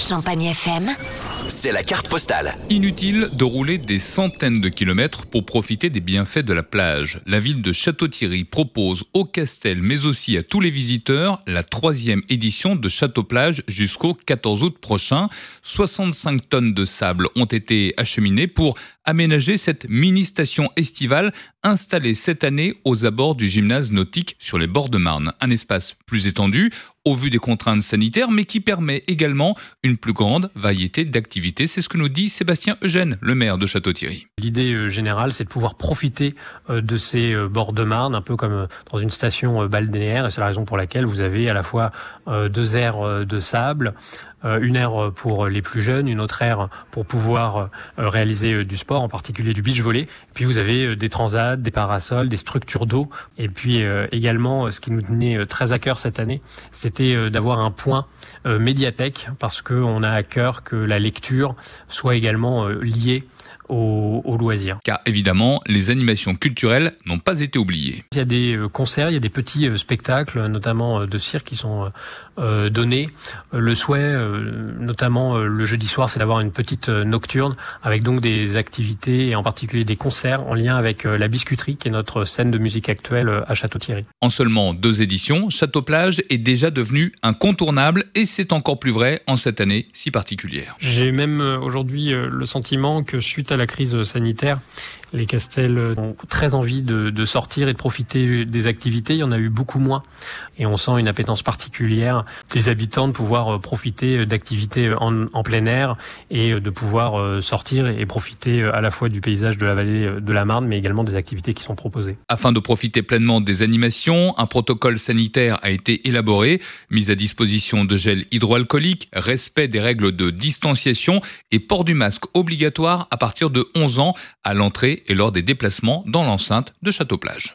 Champagne FM, C'est la carte postale. Inutile de rouler des centaines de kilomètres pour profiter des bienfaits de la plage. La ville de Château-Thierry propose au Castel, mais aussi à tous les visiteurs, la troisième édition de Château-Plage jusqu'au 14 août prochain. 65 tonnes de sable ont été acheminées pour aménager cette mini-station estivale installée cette année aux abords du gymnase nautique sur les bords de Marne. Un espace plus étendu au vu des contraintes sanitaires, mais qui permet également une plus grande variété d'activités. C'est ce que nous dit Sébastien Eugène, le maire de Château-Thierry. L'idée euh, générale, c'est de pouvoir profiter euh, de ces euh, bords de Marne, un peu comme dans une station balnéaire, et c'est la raison pour laquelle vous avez à la fois deux aires de sable, une aire pour les plus jeunes, une autre aire pour pouvoir réaliser du sport, en particulier du beach volley. Puis vous avez des transats, des parasols, des structures d'eau, et puis également, ce qui nous tenait très à cœur cette année, c'était d'avoir un point médiathèque, parce qu'on a à cœur que la lecture soit également liée au, au loisir. Car évidemment, les animations culturelles n'ont pas été oubliées. Il y a des euh, concerts, il y a des petits euh, spectacles, notamment euh, de cirque, qui sont donnés. Le souhait, notamment le jeudi soir, c'est d'avoir une petite nocturne avec donc des activités et en particulier des concerts en lien avec la biscuiterie, qui est notre scène de musique actuelle à Château-Thierry. En seulement deux éditions, Château-Plage est déjà devenu incontournable et c'est encore plus vrai en cette année si particulière. J'ai même aujourd'hui le sentiment que suite à la crise sanitaire, les Castels ont très envie de, sortir et de profiter des activités. Il y en a eu beaucoup moins. Et on sent une appétence particulière des habitants de pouvoir euh, profiter d'activités en, en, plein air et de pouvoir euh, sortir et profiter euh, à la fois du paysage de la vallée de la Marne, mais également des activités qui sont proposées. Afin de profiter pleinement des animations, un protocole sanitaire a été élaboré, mise à disposition de gel hydroalcoolique, respect des règles de distanciation et port du masque obligatoire à partir de 11 ans à l'entrée et lors des déplacements dans l'enceinte de Château-Plage.